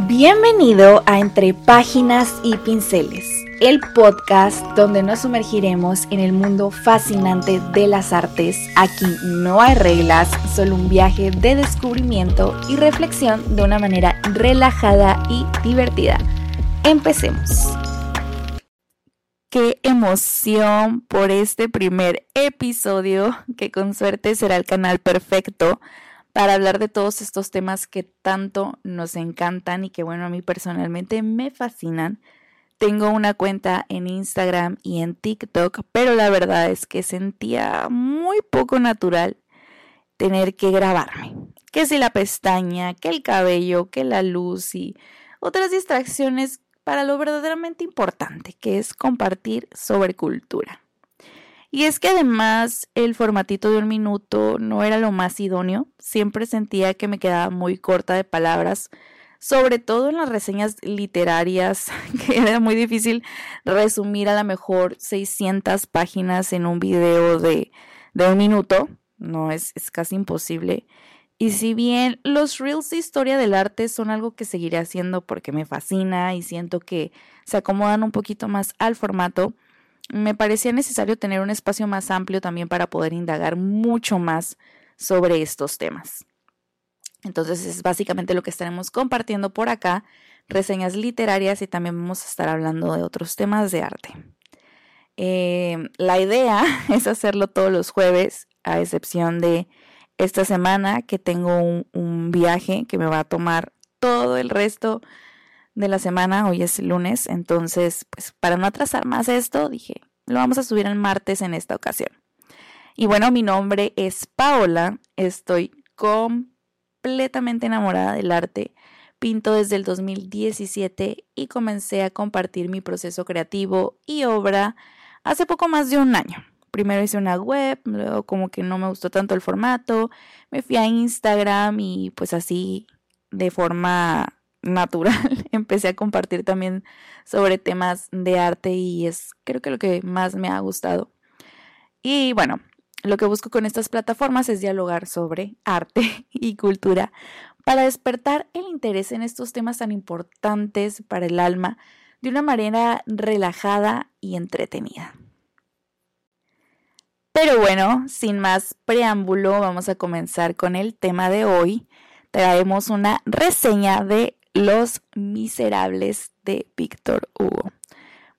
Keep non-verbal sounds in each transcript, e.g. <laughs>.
Bienvenido a Entre Páginas y Pinceles, el podcast donde nos sumergiremos en el mundo fascinante de las artes. Aquí no hay reglas, solo un viaje de descubrimiento y reflexión de una manera relajada y divertida. Empecemos. Qué emoción por este primer episodio, que con suerte será el canal perfecto para hablar de todos estos temas que tanto nos encantan y que bueno, a mí personalmente me fascinan. Tengo una cuenta en Instagram y en TikTok, pero la verdad es que sentía muy poco natural tener que grabarme. Que si la pestaña, que el cabello, que la luz y otras distracciones para lo verdaderamente importante, que es compartir sobre cultura. Y es que además el formatito de un minuto no era lo más idóneo, siempre sentía que me quedaba muy corta de palabras, sobre todo en las reseñas literarias, <laughs> que era muy difícil resumir a lo mejor 600 páginas en un video de, de un minuto, no es, es casi imposible. Y si bien los reels de historia del arte son algo que seguiré haciendo porque me fascina y siento que se acomodan un poquito más al formato, me parecía necesario tener un espacio más amplio también para poder indagar mucho más sobre estos temas. Entonces es básicamente lo que estaremos compartiendo por acá, reseñas literarias y también vamos a estar hablando de otros temas de arte. Eh, la idea <laughs> es hacerlo todos los jueves, a excepción de esta semana que tengo un viaje que me va a tomar todo el resto de la semana, hoy es lunes, entonces, pues para no atrasar más esto, dije, lo vamos a subir el martes en esta ocasión. Y bueno, mi nombre es Paola, estoy completamente enamorada del arte, pinto desde el 2017 y comencé a compartir mi proceso creativo y obra hace poco más de un año. Primero hice una web, luego como que no me gustó tanto el formato, me fui a Instagram y pues así de forma natural <laughs> empecé a compartir también sobre temas de arte y es creo que lo que más me ha gustado. Y bueno, lo que busco con estas plataformas es dialogar sobre arte <laughs> y cultura para despertar el interés en estos temas tan importantes para el alma de una manera relajada y entretenida. Pero bueno, sin más preámbulo, vamos a comenzar con el tema de hoy. Traemos una reseña de los Miserables de Víctor Hugo.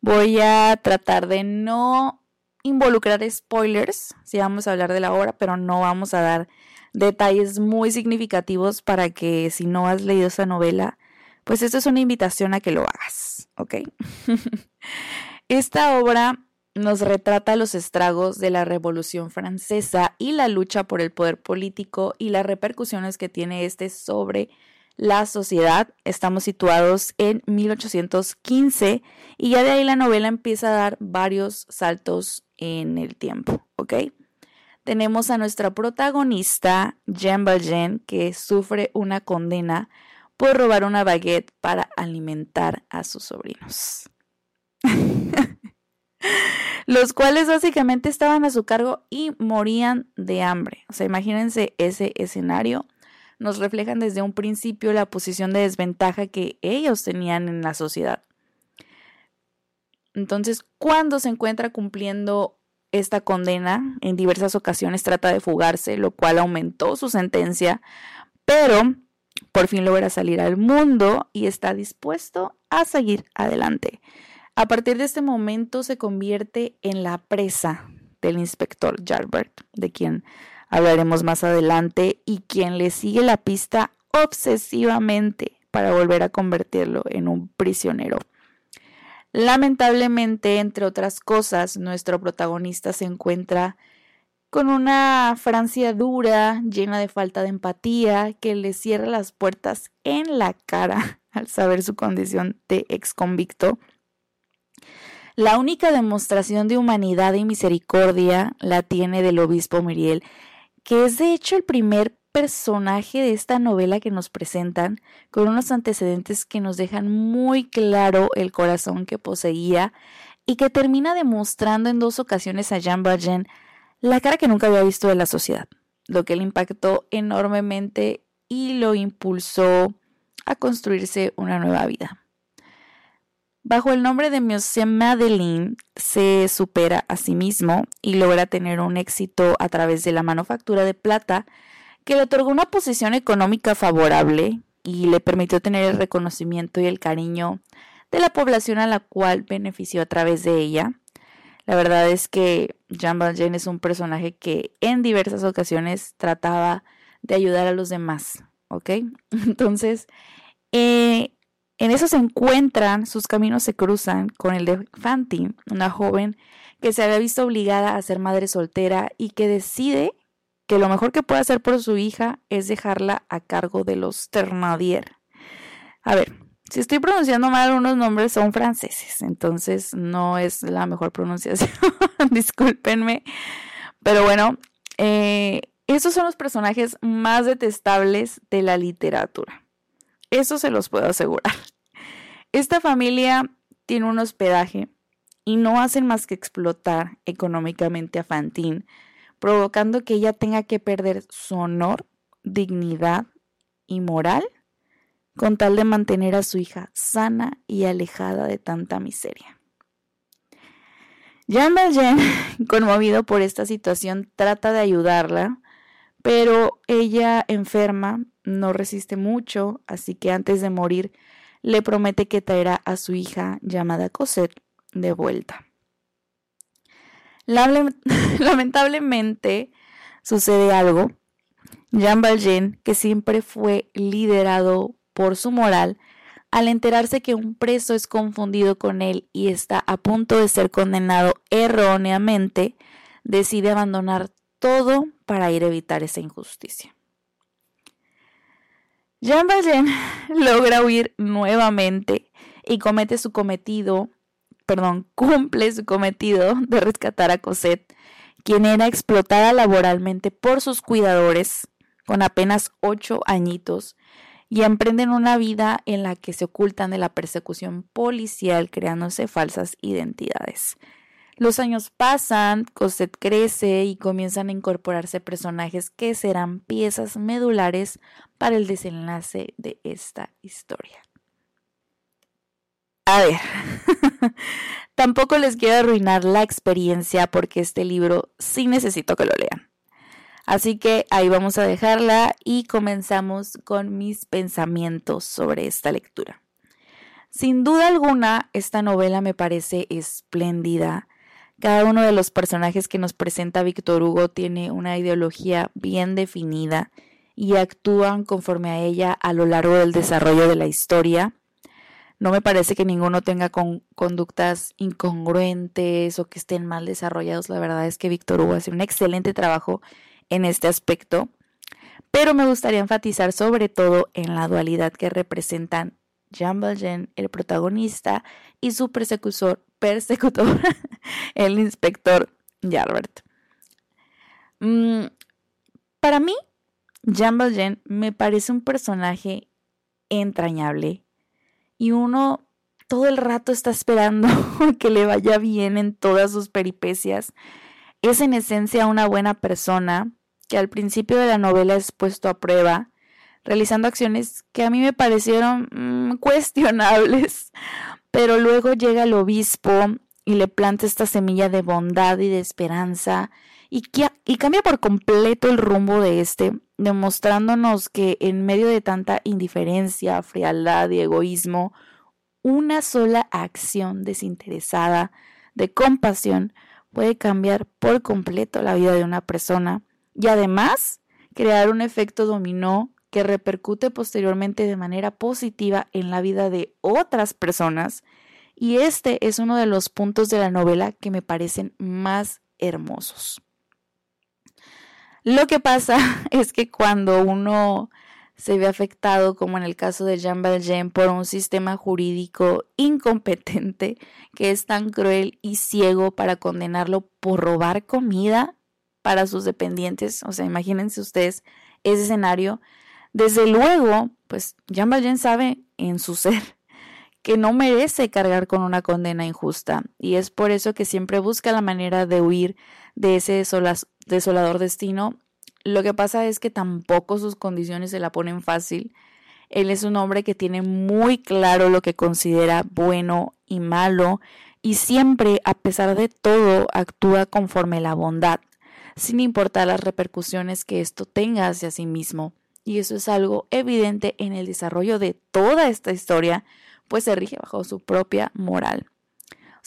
Voy a tratar de no involucrar spoilers, si vamos a hablar de la obra, pero no vamos a dar detalles muy significativos para que si no has leído esa novela, pues esto es una invitación a que lo hagas, ¿ok? <laughs> Esta obra nos retrata los estragos de la Revolución Francesa y la lucha por el poder político y las repercusiones que tiene este sobre la sociedad. Estamos situados en 1815 y ya de ahí la novela empieza a dar varios saltos en el tiempo, ¿ok? Tenemos a nuestra protagonista, Jean Valjean, que sufre una condena por robar una baguette para alimentar a sus sobrinos. <laughs> los cuales básicamente estaban a su cargo y morían de hambre. O sea, imagínense ese escenario nos reflejan desde un principio la posición de desventaja que ellos tenían en la sociedad. Entonces, cuando se encuentra cumpliendo esta condena, en diversas ocasiones trata de fugarse, lo cual aumentó su sentencia, pero por fin logra salir al mundo y está dispuesto a seguir adelante. A partir de este momento se convierte en la presa del inspector Jalbert, de quien hablaremos más adelante, y quien le sigue la pista obsesivamente para volver a convertirlo en un prisionero. Lamentablemente, entre otras cosas, nuestro protagonista se encuentra con una Francia dura, llena de falta de empatía, que le cierra las puertas en la cara <laughs> al saber su condición de ex convicto. La única demostración de humanidad y misericordia la tiene del obispo Miriel, que es de hecho el primer personaje de esta novela que nos presentan, con unos antecedentes que nos dejan muy claro el corazón que poseía y que termina demostrando en dos ocasiones a Jean Valjean la cara que nunca había visto de la sociedad, lo que le impactó enormemente y lo impulsó a construirse una nueva vida. Bajo el nombre de Monsieur Madeleine se supera a sí mismo y logra tener un éxito a través de la manufactura de plata que le otorgó una posición económica favorable y le permitió tener el reconocimiento y el cariño de la población a la cual benefició a través de ella. La verdad es que Jean Valjean es un personaje que en diversas ocasiones trataba de ayudar a los demás, ¿ok? <laughs> Entonces, eh, en eso se encuentran, sus caminos se cruzan con el de Fantine, una joven que se había visto obligada a ser madre soltera y que decide que lo mejor que puede hacer por su hija es dejarla a cargo de los Ternadier. A ver, si estoy pronunciando mal unos nombres son franceses, entonces no es la mejor pronunciación, <laughs> discúlpenme. Pero bueno, eh, esos son los personajes más detestables de la literatura. Eso se los puedo asegurar. Esta familia tiene un hospedaje y no hacen más que explotar económicamente a Fantine, provocando que ella tenga que perder su honor, dignidad y moral con tal de mantener a su hija sana y alejada de tanta miseria. Jean Valjean, <laughs> conmovido por esta situación, trata de ayudarla, pero ella enferma no resiste mucho, así que antes de morir le promete que traerá a su hija llamada Cosette de vuelta. <laughs> Lamentablemente sucede algo. Jean Valjean, que siempre fue liderado por su moral, al enterarse que un preso es confundido con él y está a punto de ser condenado erróneamente, decide abandonar todo para ir a evitar esa injusticia. Jean Valjean <laughs> logra huir nuevamente y comete su cometido, perdón, cumple su cometido de rescatar a Cosette, quien era explotada laboralmente por sus cuidadores con apenas ocho añitos y emprenden una vida en la que se ocultan de la persecución policial creándose falsas identidades. Los años pasan, Cosette crece y comienzan a incorporarse personajes que serán piezas medulares para el desenlace de esta historia. A ver, <laughs> tampoco les quiero arruinar la experiencia porque este libro sí necesito que lo lean. Así que ahí vamos a dejarla y comenzamos con mis pensamientos sobre esta lectura. Sin duda alguna, esta novela me parece espléndida cada uno de los personajes que nos presenta Víctor Hugo tiene una ideología bien definida y actúan conforme a ella a lo largo del desarrollo de la historia. No me parece que ninguno tenga conductas incongruentes o que estén mal desarrollados. La verdad es que Víctor Hugo hace un excelente trabajo en este aspecto. Pero me gustaría enfatizar sobre todo en la dualidad que representan Jean Valjean, el protagonista, y su persecutor, <laughs> persecutor <laughs> el inspector Jalbert. Mm, para mí, Jean Valjean me parece un personaje entrañable y uno todo el rato está esperando <laughs> que le vaya bien en todas sus peripecias. Es en esencia una buena persona que al principio de la novela es puesto a prueba, realizando acciones que a mí me parecieron mm, <laughs> cuestionables, pero luego llega el obispo y le planta esta semilla de bondad y de esperanza y, y cambia por completo el rumbo de este, demostrándonos que en medio de tanta indiferencia, frialdad y egoísmo, una sola acción desinteresada de compasión puede cambiar por completo la vida de una persona y además crear un efecto dominó que repercute posteriormente de manera positiva en la vida de otras personas y este es uno de los puntos de la novela que me parecen más hermosos. Lo que pasa <laughs> es que cuando uno se ve afectado, como en el caso de Jean Valjean, por un sistema jurídico incompetente que es tan cruel y ciego para condenarlo por robar comida para sus dependientes. O sea, imagínense ustedes ese escenario. Desde luego, pues Jean Valjean sabe en su ser que no merece cargar con una condena injusta y es por eso que siempre busca la manera de huir de ese desolador destino. Lo que pasa es que tampoco sus condiciones se la ponen fácil Él es un hombre que tiene muy claro lo que considera bueno y malo y siempre, a pesar de todo, actúa conforme la bondad, sin importar las repercusiones que esto tenga hacia sí mismo. Y eso es algo evidente en el desarrollo de toda esta historia, pues se rige bajo su propia moral.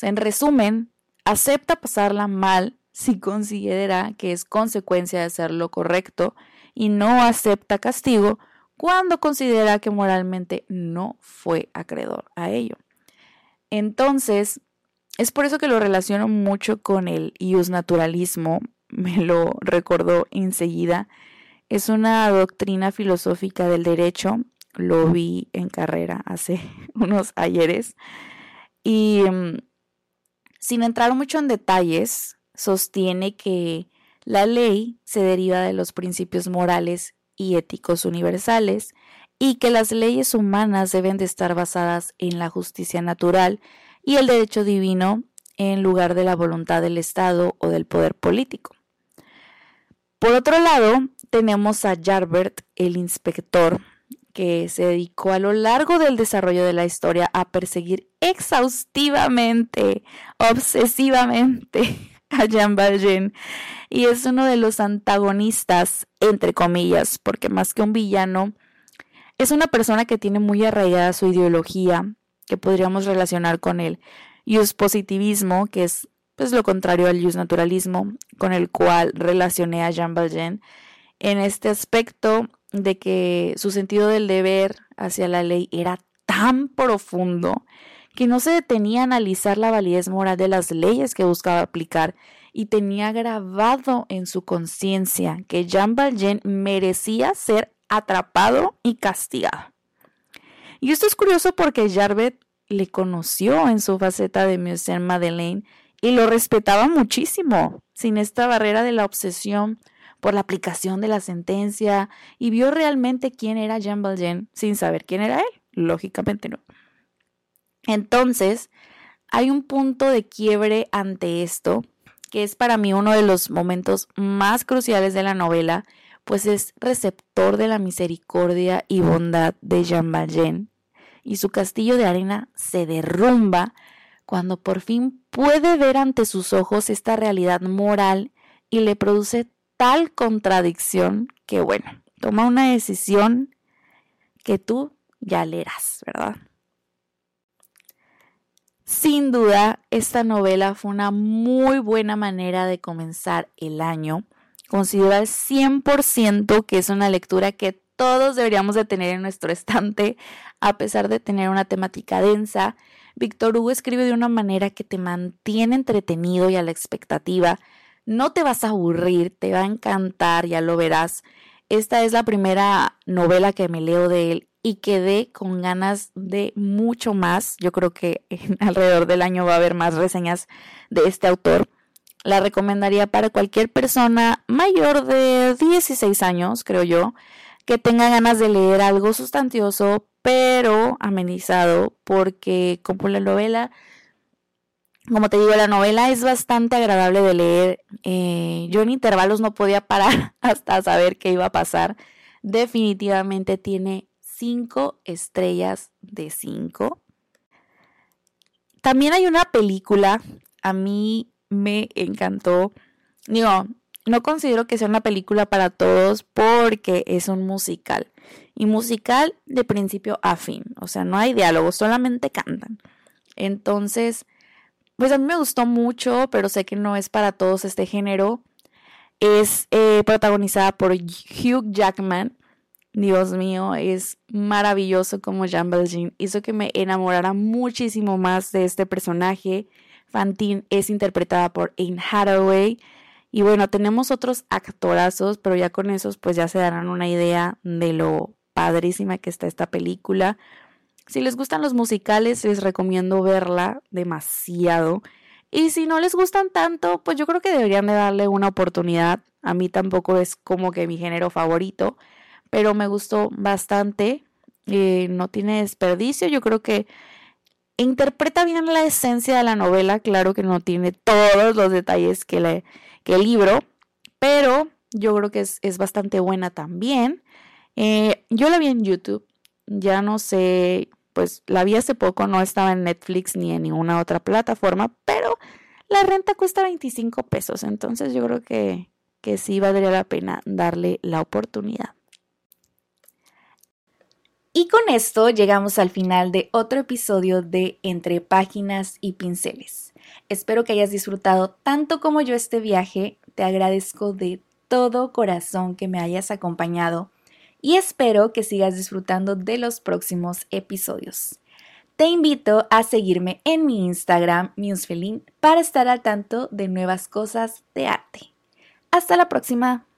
En resumen, acepta pasarla mal si considera que es consecuencia de hacer lo correcto y no acepta castigo cuando considera que moralmente no fue acreedor a ello. Entonces, es por eso que lo relaciono mucho con el naturalismo, <laughs> me lo recordó enseguida. Es una doctrina filosófica del derecho, lo vi en carrera hace <laughs> unos ayeres, y mm, sin entrar mucho en detalles, sostiene que la ley se deriva de los principios morales y éticos universales y que las leyes humanas deben de estar basadas en la justicia natural y el derecho divino en lugar de la voluntad del Estado o del poder político. Por otro lado, tenemos a Jarbert, el inspector, que se dedicó a lo largo del desarrollo de la historia a perseguir exhaustivamente, obsesivamente <laughs> a Jean Valjean. Y es uno de los antagonistas, entre comillas, porque más que un villano, es una persona que tiene muy arraigada su ideología, que podríamos relacionar con el use positivismo, que es pues lo contrario al use naturalismo, con el cual relacioné a Jean Valjean, en este aspecto de que su sentido del deber hacia la ley era tan profundo que no se detenía a analizar la validez moral de las leyes que buscaba aplicar y tenía grabado en su conciencia que Jean Valjean merecía ser atrapado y castigado. Y esto es curioso porque Jarbet le conoció en su faceta de Monsieur Madeleine y lo respetaba muchísimo, sin esta barrera de la obsesión por la aplicación de la sentencia y vio realmente quién era Jean Valjean sin saber quién era él. Lógicamente no. Entonces, hay un punto de quiebre ante esto, que es para mí uno de los momentos más cruciales de la novela, pues es receptor de la misericordia y bondad de Jean Valjean, y su castillo de arena se derrumba cuando por fin puede ver ante sus ojos esta realidad moral y le produce tal contradicción que, bueno, toma una decisión que tú ya leerás, ¿verdad? Sin duda, esta novela fue una muy buena manera de comenzar el año. Considero al 100% que es una lectura que todos deberíamos de tener en nuestro estante, a pesar de tener una temática densa. Víctor Hugo escribe de una manera que te mantiene entretenido y a la expectativa. No te vas a aburrir, te va a encantar, ya lo verás. Esta es la primera novela que me leo de él y quedé con ganas de mucho más. Yo creo que <laughs> alrededor del año va a haber más reseñas de este autor. La recomendaría para cualquier persona mayor de 16 años, creo yo, que tenga ganas de leer algo sustancioso, pero amenizado, porque como la novela, como te digo, la novela es bastante agradable de leer. Eh, yo en intervalos no podía parar <laughs> hasta saber qué iba a pasar. Definitivamente tiene 5 estrellas de 5. También hay una película, a mí me encantó. Digo, no considero que sea una película para todos porque es un musical. Y musical de principio a fin. O sea, no hay diálogo, solamente cantan. Entonces, pues a mí me gustó mucho, pero sé que no es para todos este género. Es eh, protagonizada por Hugh Jackman, Dios mío, es maravilloso como Jean Valjean. Hizo que me enamorara muchísimo más de este personaje. Fantine es interpretada por Anne Hathaway. Y bueno, tenemos otros actorazos, pero ya con esos pues ya se darán una idea de lo padrísima que está esta película. Si les gustan los musicales, les recomiendo verla demasiado. Y si no les gustan tanto, pues yo creo que deberían de darle una oportunidad. A mí tampoco es como que mi género favorito, pero me gustó bastante. Eh, no tiene desperdicio. Yo creo que interpreta bien la esencia de la novela. Claro que no tiene todos los detalles que, el libro, pero yo creo que es, bastante buena también. Eh, yo la vi en YouTube. ya no sé, pues la vi hace poco, no estaba en Netflix ni en ninguna otra plataforma, pero la renta cuesta 25 pesos, entonces yo creo que, que sí valdría la pena darle la oportunidad. Y con esto llegamos al final de otro episodio de Entre Páginas y Pinceles. Espero que hayas disfrutado tanto como yo este viaje. Te agradezco de todo corazón que me hayas acompañado y espero que sigas disfrutando de los próximos episodios. Te invito a seguirme en mi Instagram, Musefelin, para estar al tanto de nuevas cosas de arte. Hasta la próxima.